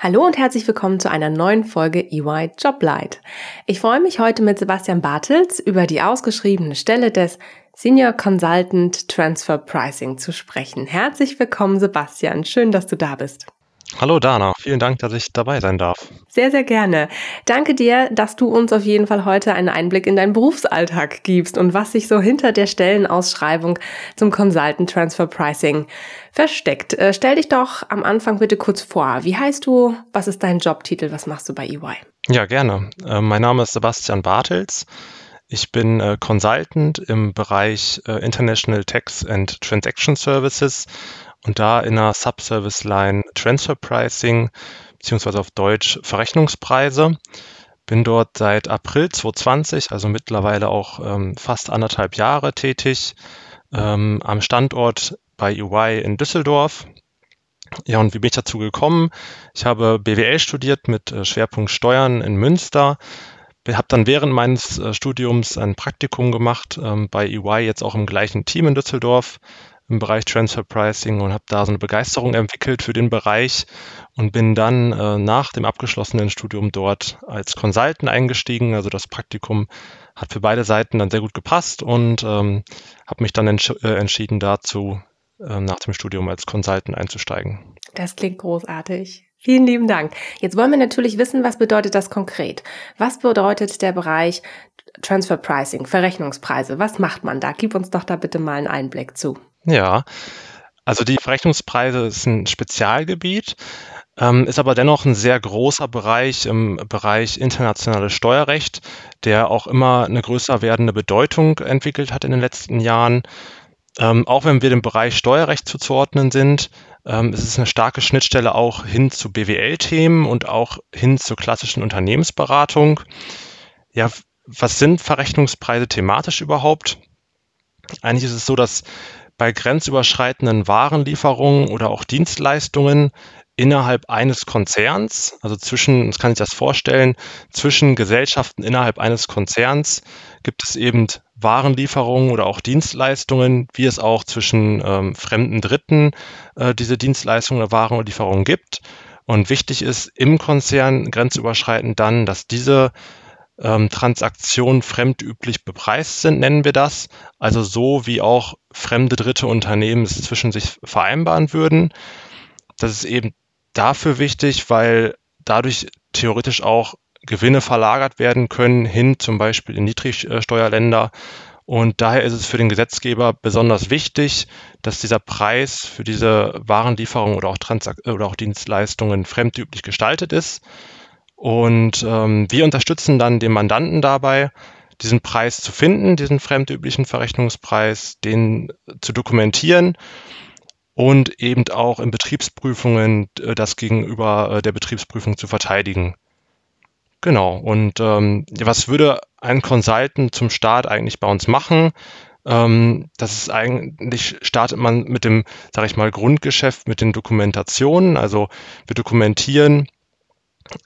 Hallo und herzlich willkommen zu einer neuen Folge EY Joblight. Ich freue mich heute mit Sebastian Bartels über die ausgeschriebene Stelle des Senior Consultant Transfer Pricing zu sprechen. Herzlich willkommen, Sebastian. Schön, dass du da bist. Hallo Dana, vielen Dank, dass ich dabei sein darf. Sehr, sehr gerne. Danke dir, dass du uns auf jeden Fall heute einen Einblick in deinen Berufsalltag gibst und was sich so hinter der Stellenausschreibung zum Consultant Transfer Pricing versteckt. Äh, stell dich doch am Anfang bitte kurz vor. Wie heißt du? Was ist dein Jobtitel? Was machst du bei EY? Ja, gerne. Äh, mein Name ist Sebastian Bartels. Ich bin äh, Consultant im Bereich äh, International Tax and Transaction Services und da in der Subservice Line Transfer Pricing beziehungsweise auf Deutsch Verrechnungspreise. Bin dort seit April 2020, also mittlerweile auch ähm, fast anderthalb Jahre tätig, ähm, am Standort bei EY in Düsseldorf. Ja, und wie bin ich dazu gekommen? Ich habe BWL studiert mit äh, Schwerpunkt Steuern in Münster. Habe dann während meines äh, Studiums ein Praktikum gemacht ähm, bei EY, jetzt auch im gleichen Team in Düsseldorf im Bereich Transfer Pricing und habe da so eine Begeisterung entwickelt für den Bereich und bin dann äh, nach dem abgeschlossenen Studium dort als Consultant eingestiegen. Also das Praktikum hat für beide Seiten dann sehr gut gepasst und ähm, habe mich dann entsch äh, entschieden dazu, äh, nach dem Studium als Consultant einzusteigen. Das klingt großartig. Vielen lieben Dank. Jetzt wollen wir natürlich wissen, was bedeutet das konkret? Was bedeutet der Bereich Transfer Pricing, Verrechnungspreise? Was macht man da? Gib uns doch da bitte mal einen Einblick zu. Ja, also die Verrechnungspreise ist ein Spezialgebiet, ähm, ist aber dennoch ein sehr großer Bereich im Bereich internationales Steuerrecht, der auch immer eine größer werdende Bedeutung entwickelt hat in den letzten Jahren. Ähm, auch wenn wir dem Bereich Steuerrecht zuzuordnen sind, ähm, ist es eine starke Schnittstelle auch hin zu BWL-Themen und auch hin zur klassischen Unternehmensberatung. Ja, was sind Verrechnungspreise thematisch überhaupt? Eigentlich ist es so, dass bei grenzüberschreitenden Warenlieferungen oder auch Dienstleistungen innerhalb eines Konzerns, also zwischen, das kann ich das vorstellen, zwischen Gesellschaften innerhalb eines Konzerns gibt es eben Warenlieferungen oder auch Dienstleistungen, wie es auch zwischen ähm, fremden Dritten äh, diese Dienstleistungen oder Warenlieferungen gibt. Und wichtig ist im Konzern grenzüberschreitend dann, dass diese ähm, Transaktionen fremdüblich bepreist sind, nennen wir das. Also so wie auch fremde dritte Unternehmen es zwischen sich vereinbaren würden. Das ist eben dafür wichtig, weil dadurch theoretisch auch Gewinne verlagert werden können hin zum Beispiel in Niedrigsteuerländer. Und daher ist es für den Gesetzgeber besonders wichtig, dass dieser Preis für diese Warenlieferung oder auch, Transak oder auch Dienstleistungen fremdüblich gestaltet ist. Und ähm, wir unterstützen dann den Mandanten dabei, diesen Preis zu finden, diesen fremdüblichen Verrechnungspreis, den zu dokumentieren und eben auch in Betriebsprüfungen äh, das gegenüber äh, der Betriebsprüfung zu verteidigen. Genau. Und ähm, was würde ein Consultant zum Start eigentlich bei uns machen? Ähm, das ist eigentlich, startet man mit dem, sage ich mal, Grundgeschäft, mit den Dokumentationen. Also wir dokumentieren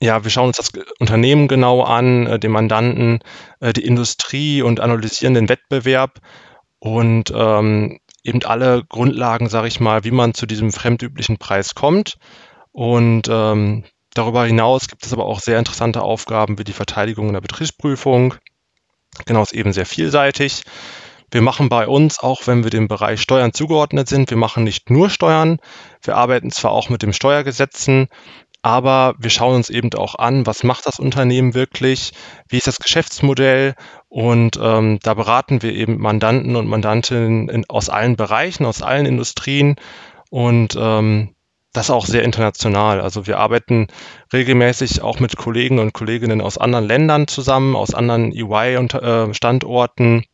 ja, wir schauen uns das Unternehmen genau an, äh, den Mandanten, äh, die Industrie und analysieren den Wettbewerb und ähm, eben alle Grundlagen, sage ich mal, wie man zu diesem fremdüblichen Preis kommt. Und ähm, darüber hinaus gibt es aber auch sehr interessante Aufgaben wie die Verteidigung in der Betriebsprüfung. Genau, ist eben sehr vielseitig. Wir machen bei uns, auch wenn wir dem Bereich Steuern zugeordnet sind, wir machen nicht nur Steuern. Wir arbeiten zwar auch mit den Steuergesetzen, aber wir schauen uns eben auch an, was macht das Unternehmen wirklich, wie ist das Geschäftsmodell und ähm, da beraten wir eben Mandanten und Mandantinnen in, aus allen Bereichen, aus allen Industrien und ähm, das auch sehr international. Also wir arbeiten regelmäßig auch mit Kollegen und Kolleginnen aus anderen Ländern zusammen, aus anderen EY-Standorten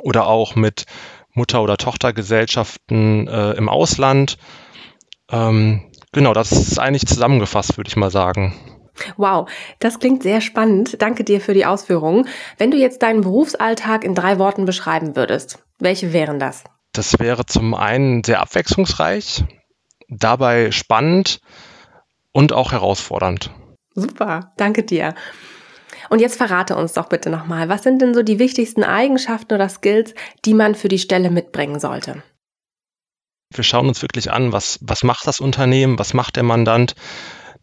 oder auch mit Mutter- oder Tochtergesellschaften äh, im Ausland. Ähm, genau, das ist eigentlich zusammengefasst, würde ich mal sagen. Wow, das klingt sehr spannend. Danke dir für die Ausführungen. Wenn du jetzt deinen Berufsalltag in drei Worten beschreiben würdest, welche wären das? Das wäre zum einen sehr abwechslungsreich, dabei spannend und auch herausfordernd. Super, danke dir. Und jetzt verrate uns doch bitte nochmal, was sind denn so die wichtigsten Eigenschaften oder Skills, die man für die Stelle mitbringen sollte? Wir schauen uns wirklich an, was, was macht das Unternehmen, was macht der Mandant.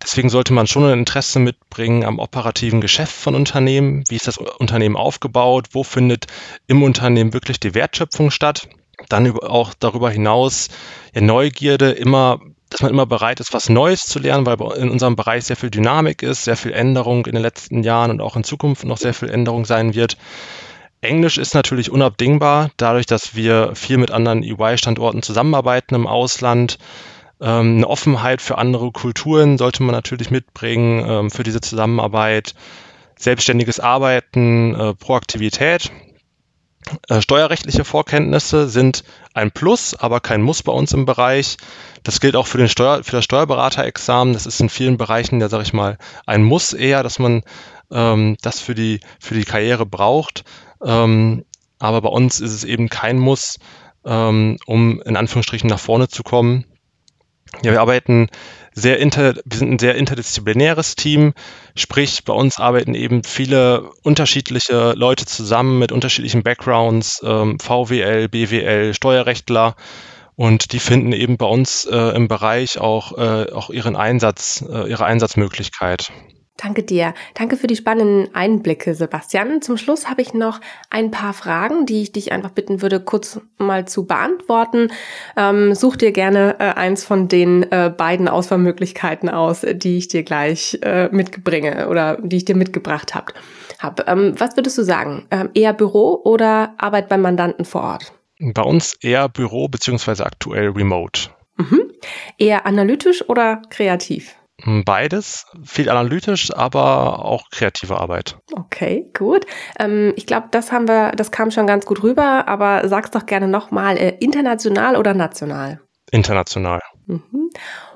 Deswegen sollte man schon ein Interesse mitbringen am operativen Geschäft von Unternehmen. Wie ist das Unternehmen aufgebaut? Wo findet im Unternehmen wirklich die Wertschöpfung statt? Dann auch darüber hinaus ja, Neugierde, immer, dass man immer bereit ist, was Neues zu lernen, weil in unserem Bereich sehr viel Dynamik ist, sehr viel Änderung in den letzten Jahren und auch in Zukunft noch sehr viel Änderung sein wird. Englisch ist natürlich unabdingbar, dadurch, dass wir viel mit anderen EY-Standorten zusammenarbeiten im Ausland. Ähm, eine Offenheit für andere Kulturen sollte man natürlich mitbringen ähm, für diese Zusammenarbeit. Selbstständiges Arbeiten, äh, Proaktivität. Äh, steuerrechtliche Vorkenntnisse sind ein Plus, aber kein Muss bei uns im Bereich. Das gilt auch für, den Steuer, für das Steuerberaterexamen. Das ist in vielen Bereichen, ja, sage ich mal, ein Muss eher, dass man ähm, das für die, für die Karriere braucht. Ähm, aber bei uns ist es eben kein Muss, ähm, um in Anführungsstrichen nach vorne zu kommen. Ja, wir arbeiten sehr inter, wir sind ein sehr interdisziplinäres Team, sprich bei uns arbeiten eben viele unterschiedliche Leute zusammen mit unterschiedlichen Backgrounds, ähm, VWL, BWL, Steuerrechtler und die finden eben bei uns äh, im Bereich auch, äh, auch ihren Einsatz, äh, ihre Einsatzmöglichkeit. Danke dir. Danke für die spannenden Einblicke, Sebastian. Zum Schluss habe ich noch ein paar Fragen, die ich dich einfach bitten würde, kurz mal zu beantworten. Ähm, such dir gerne äh, eins von den äh, beiden Auswahlmöglichkeiten aus, die ich dir gleich äh, mitbringe oder die ich dir mitgebracht habe. Hab. Ähm, was würdest du sagen? Ähm, eher Büro oder Arbeit beim Mandanten vor Ort? Bei uns eher Büro beziehungsweise aktuell Remote. Mhm. Eher analytisch oder kreativ? Beides, viel analytisch, aber auch kreative Arbeit. Okay, gut. Ähm, ich glaube, das haben wir, das kam schon ganz gut rüber, aber sag's doch gerne nochmal, äh, international oder national? International. Mhm.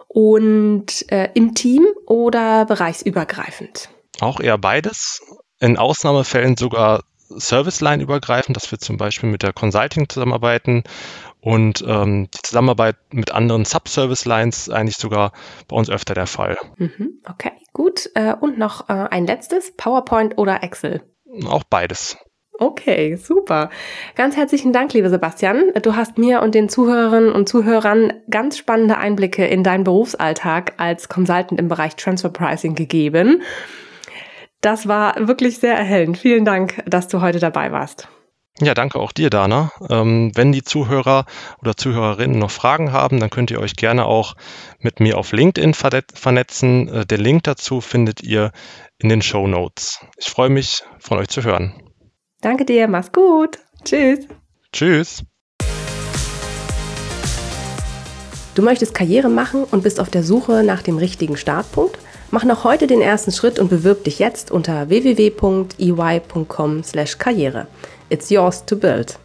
Und äh, im Team oder bereichsübergreifend? Auch eher beides. In Ausnahmefällen sogar Serviceline übergreifend, dass wir zum Beispiel mit der Consulting zusammenarbeiten und ähm, die Zusammenarbeit mit anderen Subservice-Lines eigentlich sogar bei uns öfter der Fall. Mhm, okay, gut. Äh, und noch äh, ein letztes, PowerPoint oder Excel? Auch beides. Okay, super. Ganz herzlichen Dank, liebe Sebastian. Du hast mir und den Zuhörerinnen und Zuhörern ganz spannende Einblicke in deinen Berufsalltag als Consultant im Bereich Transfer Pricing gegeben. Das war wirklich sehr erhellend. Vielen Dank, dass du heute dabei warst. Ja, danke auch dir, Dana. Ähm, wenn die Zuhörer oder Zuhörerinnen noch Fragen haben, dann könnt ihr euch gerne auch mit mir auf LinkedIn vernetzen. Äh, den Link dazu findet ihr in den Show Notes. Ich freue mich, von euch zu hören. Danke dir, mach's gut. Tschüss. Tschüss. Du möchtest Karriere machen und bist auf der Suche nach dem richtigen Startpunkt? Mach noch heute den ersten Schritt und bewirb dich jetzt unter www.ey.com/karriere. It's yours to build.